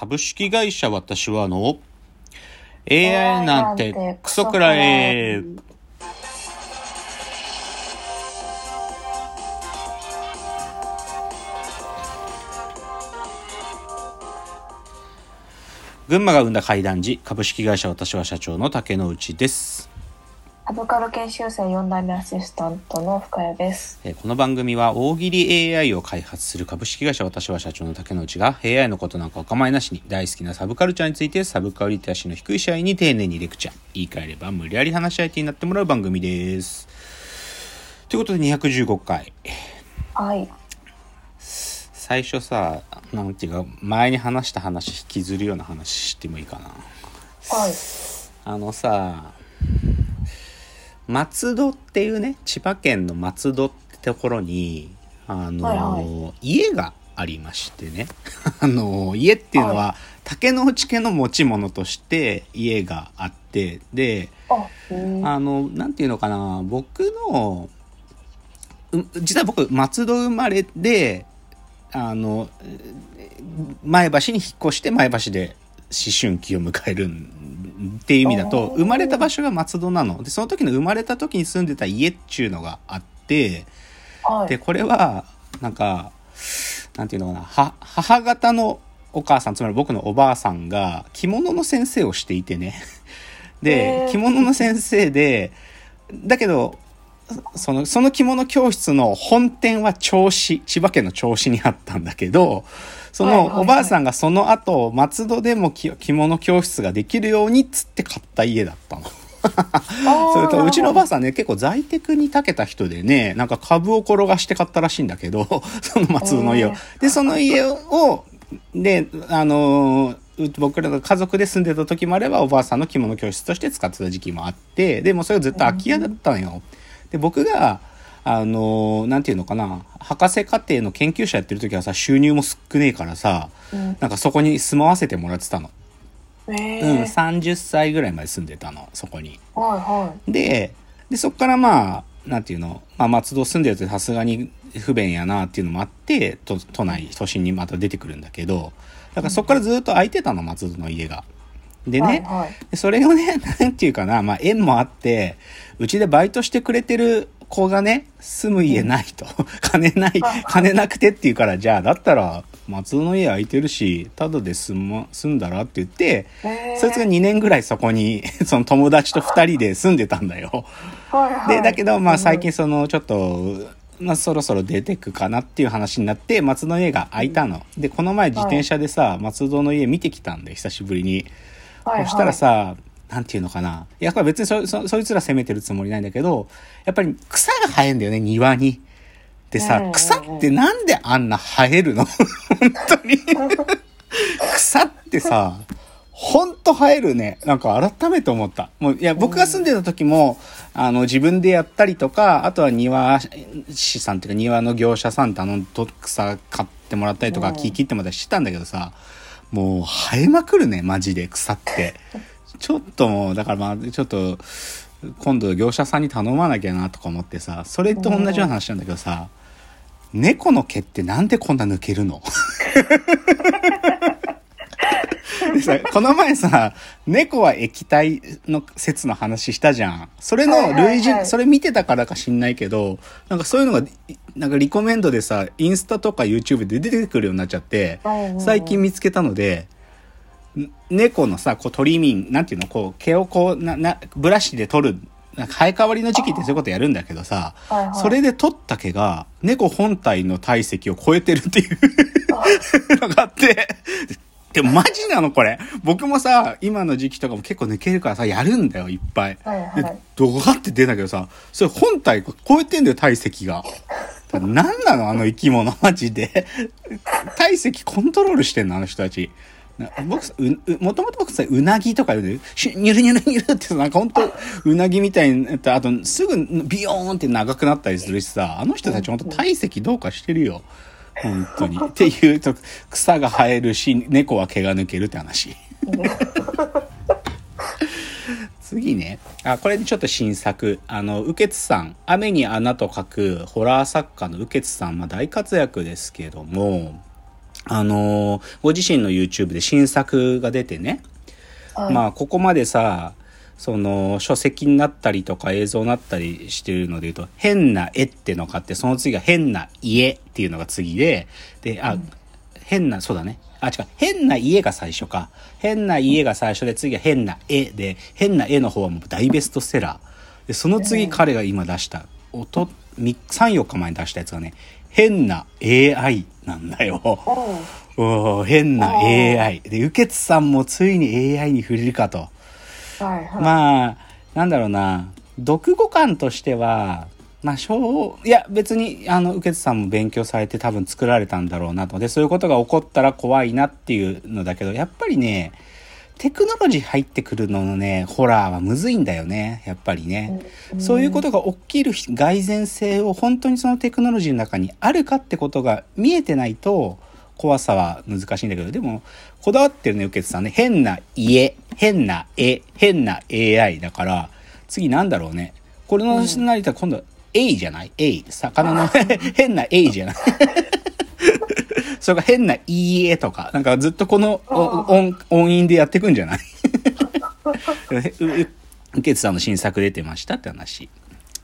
株式会社私はの AI なんてクソくらえ。群馬が生んだ怪談時株式会社私は社長の竹之内です。アボカド研修生4代目アシスタントの深谷です。えーこの番組は大喜利 AI を開発する株式会社私は社長の竹之内が AI のことなんかお構いなしに大好きなサブカルチャーについてサブカルリテラシーの低い社員に丁寧にレクチャー言い換えれば無理やり話し相手になってもらう番組ですということで215回はい。最初さなんていうか前に話した話引きずるような話してもいいかなはい。あのさ松戸っていうね千葉県の松戸ってところにあの、はいは家がありましてね。あの家っていうのは、は竹之内家の持ち物として家があってであ、のなんていうのかな僕のう実は僕松戸生まれであの前橋に引っ越して前橋で思春期を迎えるっていう意味だと生まれた場所が松戸なの。でその時の生まれた時に住んでた家っちゅうのがあってはい。でこれはなんかなんていうのかなは母方のお母さんつまり僕のおばあさんが着物の先生をしていてね。で着物の先生でだけどそのその着物教室の本店は銚子千葉県の銚子にあったんだけどそのおばあさんがその後松戸でも着着物教室ができるようにっつって買った家だったの。それとうちのおばあさんね結構在テクに長けた人でねなんか株を転がして買ったらしいんだけど その松戸の家をへ。でその家をであの僕らが家族で住んでた時もあればおばあさんの着物教室として使ってた時期もあってでもそれがずっと空き家だったのよ。で僕があのーなんていうのかな博士課程の研究者やってる時はさ収入も少ねえからさうん。なんかそこに住まわせてもらってたの。えうん、ー。30歳ぐらいまで住んでたのそこに。はいはで、で、そこからまあ、なんていうの、まあ、松戸住んでるとさすがに不便やなっていうのもあって、都都内、都心にまた出てくるんだけど、だからそこからずっと空いてたの、松戸の家が。でい。ね、はいはい。でそれをね、なんていうかな、まあ、縁もあって、うちでバイトしてくれてる子がね、住む家ないと。金ないはい、金なくてっていうから、じゃあ、だったら、松戸の家空いてるし、ただで住ま、住んだらって言って、えー。そいつが2年ぐらいそこに、その友達と2人で住んでたんだよ。で、だけど、まあ最うん近その、ちょっと、まあそろそろ出てくかなっていう話になって、松戸の家が空いたの。で、この前自転車でさ、松戸の家見てきたんで、久しぶりに。はいはいそしたらさ、なんていうのかな。いや、これ別にそ、そ、そいつら責めてるつもりないんだけど、やっぱり草が生えんだよね、庭に。でさ草ってなんであんな生えるの？本当に。草ってさ、ほんと生えるね。なんか改めて思った。もう、いや、僕が住んでた時も、あの、自分でやったりとか、あとは庭師さんっていうか庭の業者さん頼んと草買ってもらったりとか、うん木切ってもらったりしてたんだけどさ、もう生えまくるね、マジで草って。ちょっともう、だからまあ、ちょっと、今度業者さんに頼まなきゃなとか思ってさ、それと同じような話なんだけどさ、猫の毛ってなんでこんな抜けるの？でさこの前さ猫は液体の説の話したじゃん。それの類似、それ見てたからか知んないけどなんかそういうのがいなんかリコメンドでさインスタとか YouTube で出てくるようになっちゃって最近見つけたのでん猫のさこうトリミンなんていうのこう毛をこうななブラシで取るなんか生え変わりの時期ってそういうことやるんだけどさはいはいそれで取った毛が猫本体の体積を超えてるっていうのがあって、でもマジなのこれ。僕もさ、今の時期とかも結構抜けるからさ、やるんだよ、いっぱい。はいはいで、ドガって出たけどさ、それ本体超えてんだよ、体積が。何なのあの生き物、マジで。体積コントロールしてんの、あの人たち。な僕もともと僕さうなぎとか言うね。シュニュルニュルニュルってさなんかほんとうなぎみたいになってあとすぐビヨーンって長くなったりするしさあの人たちほんと体積どうかしてるよ。本当に。っていうと草が生えるし猫は毛が抜けるって話。次ね。あこれでちょっと新作。あの右傑さん。雨に穴と書くホラー作家の右傑さん、まあ、大活躍ですけどもあのーご自身の YouTube で新作が出てね、はい。まあここまでさその書籍になったりとか映像になったりしてるので言うと変な絵ってのがあってその次が変な家っていうのが次でであ、変なそうだね。あ違う。変な家が最初か。変な家が最初で次は変な絵で変な絵の方はもう大ベストセラー。でその次彼が今出した音34日前に出したやつがね変な AI なんだよ。お変な AI。で、右傑さんもついに AI に触れるかと。はいはい。まあ、なんだろうな、読語感としては、まあ、小、いや、別に、あの、右傑さんも勉強されて多分作られたんだろうなと。で、そういうことが起こったら怖いなっていうのだけど、やっぱりね、テクノロジー入ってくるののね、ホラーはむずいんだよね、やっぱりね。そういうことが起きる蓋然性を本当にそのテクノロジーの中にあるかってことが見えてないと怖さは難しいんだけど、でもこだわってるね、受けさんね、変な家、変な絵、変な AI だから、次なんだろうね。これの成り立今度は A じゃない ?A。魚の変な A じゃない？それが変ないい絵とか、なんかずっとこのお音音韻でやっていくんじゃない？ううけつさんの新作出てましたって話。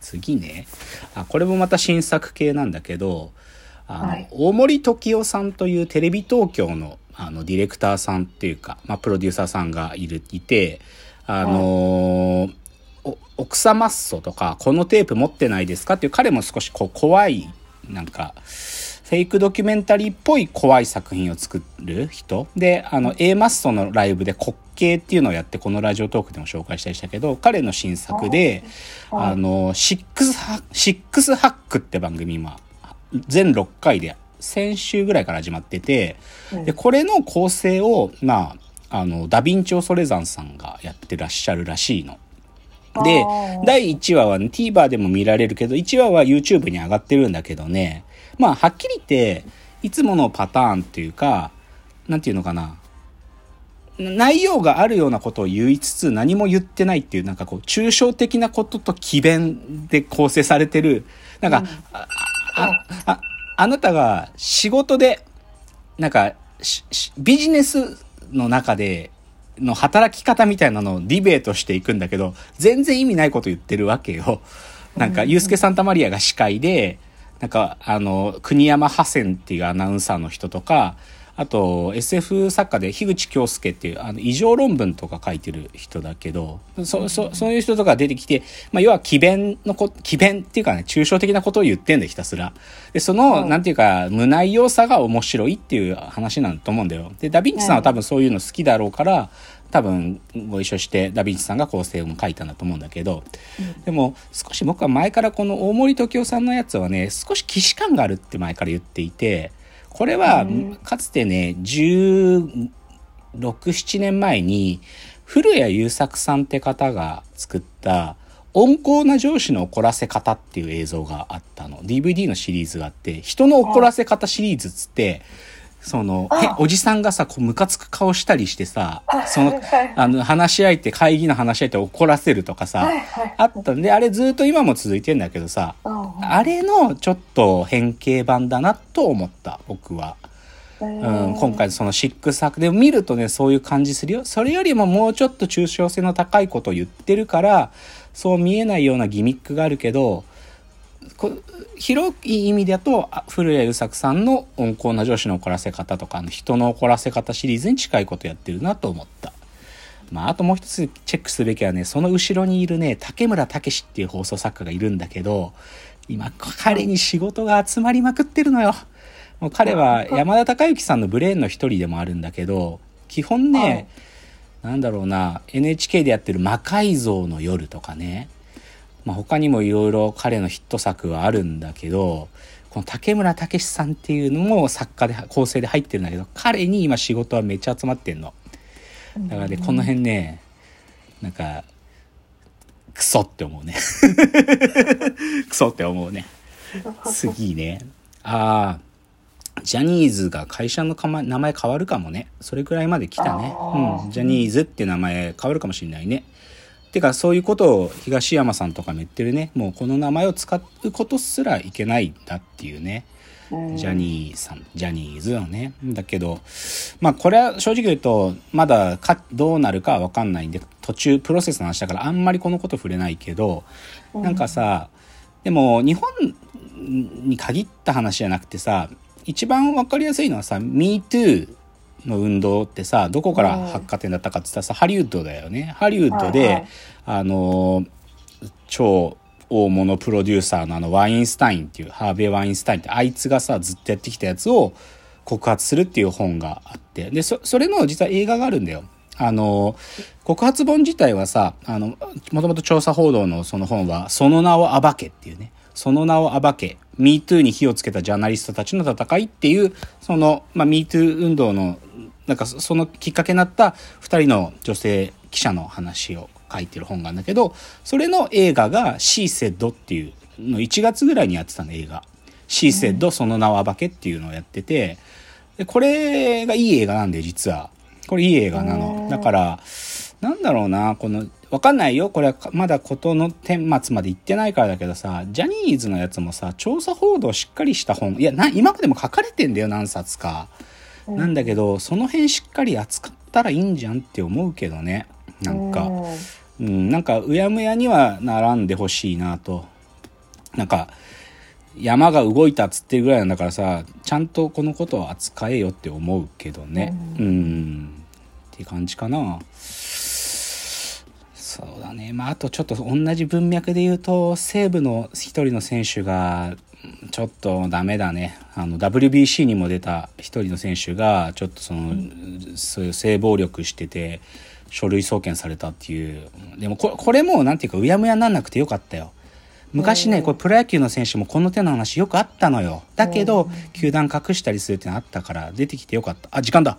次ね。あ、これもまた新作系なんだけど、あの、はい。大森時夫さんというテレビ東京のあのディレクターさんっていうか、まあ、プロデューサーさんがいる、いて、あのーお奥様っそとか、このテープ持ってないですか？っていう彼も少しこう怖い、なんか、フェイクドキュメンタリーっぽい怖い作品を作る人。で、あの、A マッソのライブで滑稽っていうのをやって、このラジオトークでも紹介したりしたけど、彼の新作で、はい。あの、シックスハッ、シックスハックって番組今、全6回で、先週ぐらいから始まってて、で、これの構成を、まあ、あの、ダヴィンチ・オソレザンさんがやってらっしゃるらしいの。で第1話は、ね、TVer でも見られるけど、1話は YouTube に上がってるんだけどね、まあ、はっきり言って、いつものパターンっていうか、なんていうのかな、内容があるようなことを言いつつ何も言ってないっていうなんかこう抽象的なことと奇弁で構成されてるなんか、ああああなたが仕事でなんかビジネスの中での働き方みたいなのをディベートしていくんだけど全然意味ないこと言ってるわけよ。なんかユースケ・サンタマリアが司会でなんかあの国山ハセンっていうアナウンサーの人とかあと SF 作家で樋口京介っていうあの異常論文とか書いてる人だけどそそそういう人とか出てきて、まあ、要は奇弁のこ奇弁っていうかね抽象的なことを言ってんだよひたすら。でその、はいなんていうか無内容さが面白いっていう話なんだと思うんだよ。でダヴィンチさんは多分そういうの好きだろうから多分ご一緒してダヴィンチさんが構成も書いたんだと思うんだけど、でも少し僕は前からこの大森時夫さんのやつはね少し既視感があるって前から言っていてこれはかつてね1617年前に古谷優作さんって方が作った温厚な上司の怒らせ方っていう映像があったの。DVD のシリーズがあって人の怒らせ方シリーズっつってそのおじさんがさこうムカつく顔したりしてさあそのあの話し合いって会議の話し合いって怒らせるとかさ、あったんであれずっと今も続いてんだけどさうん。あれのちょっと変形版だなと思った僕は。うんうん、今回そのシックス作で見るとねそういう感じするよ。それよりももうちょっと抽象性の高いことを言ってるからそう見えないようなギミックがあるけどこ広い意味だとあ古谷優作さんの温厚な上司の怒らせ方とかあの人の怒らせ方シリーズに近いことやってるなと思った。まあ、あともう一つチェックすべきはね、その後ろにいるね、竹村武史っていう放送作家がいるんだけど、今、彼に仕事が集まりまくってるのよ。もう彼は山田孝之さんのブレーンの一人でもあるんだけど、基本ね、なんだろうな、NHK でやってる魔改造の夜とかね、まあ、他にもいろいろ彼のヒット作はあるんだけど、この竹村武史さんっていうのも作家で、構成で入ってるんだけど、彼に今仕事はめっちゃ集まってんの。だからね、この辺ね、なんか、クソって思うね。クソって思うね。次ね。ああ、ジャニーズが会社のかま名前変わるかもね。それくらいまで来たね。うん。ジャニーズって名前変わるかもしれないね。てか、そういうことを東山さんとかも言ってるね。もうこの名前を使うことすらいけないんだっていうね。うんジャニーさん、ジャニーズのね。だけど、まあこれは正直言うと、まだかどうなるかはわかんないんで、途中プロセスの話だからあんまりこのこと触れないけど、なんかさ、でも日本に限った話じゃなくてさ、一番わかりやすいのはさ、MeToo の運動ってさ、どこから発火点だったかって言ったらさ、ハリウッドだよね。ハリウッドで、はいはいあの、超大物プロデューサーのあのワインスタインっていう、ハーベイ・ワインスタインって、あいつがさ、ずっとやってきたやつを告発するっていう本があって、で、そ、それの実は映画があるんだよ。あの、告発本自体はさ、あの、もともと調査報道のその本は、その名を暴けっていうね、その名を暴け、MeToo に火をつけたジャーナリストたちの戦いっていう、その、まあ、MeToo 運動の、なんかそそのきっかけになった二人の女性記者の話を書いてる本があるんだけど、それの映画が She Said っていうの1月ぐらいにやってたの映画。She Said その名を暴けっていうのをやってて、でこれがいい映画なんで実は。これいい映画なの。だから、なんだろうな、この、わかんないよ。これはまだ事の顛末まで行ってないからだけどさ、ジャニーズのやつもさ、調査報道しっかりした本、いや、な、今までも書かれてんだよ、何冊か。なんだけど、その辺しっかり扱ったらいいんじゃんって思うけどね。なんか、うん、なんか、うやむやにはならんでほしいなと。なんか、山が動いたっつってるぐらいなんだからさ、ちゃんとこのことを扱えよって思うけどね。うん、っていう感じかな。そうだね。まあ、あとちょっと同じ文脈で言うと、西武の一人の選手が、ちょっとダメだね。あの、WBC にも出た一人の選手が、ちょっとその、そういう性暴力してて、書類送検されたっていう。でもこ、これも、なんていうか、うやむやになんなくてよかったよ。昔ね、これプロ野球の選手もこの手の話よくあったのよ。だけど、球団隠したりするってのあったから、出てきてよかった。あ、時間だ。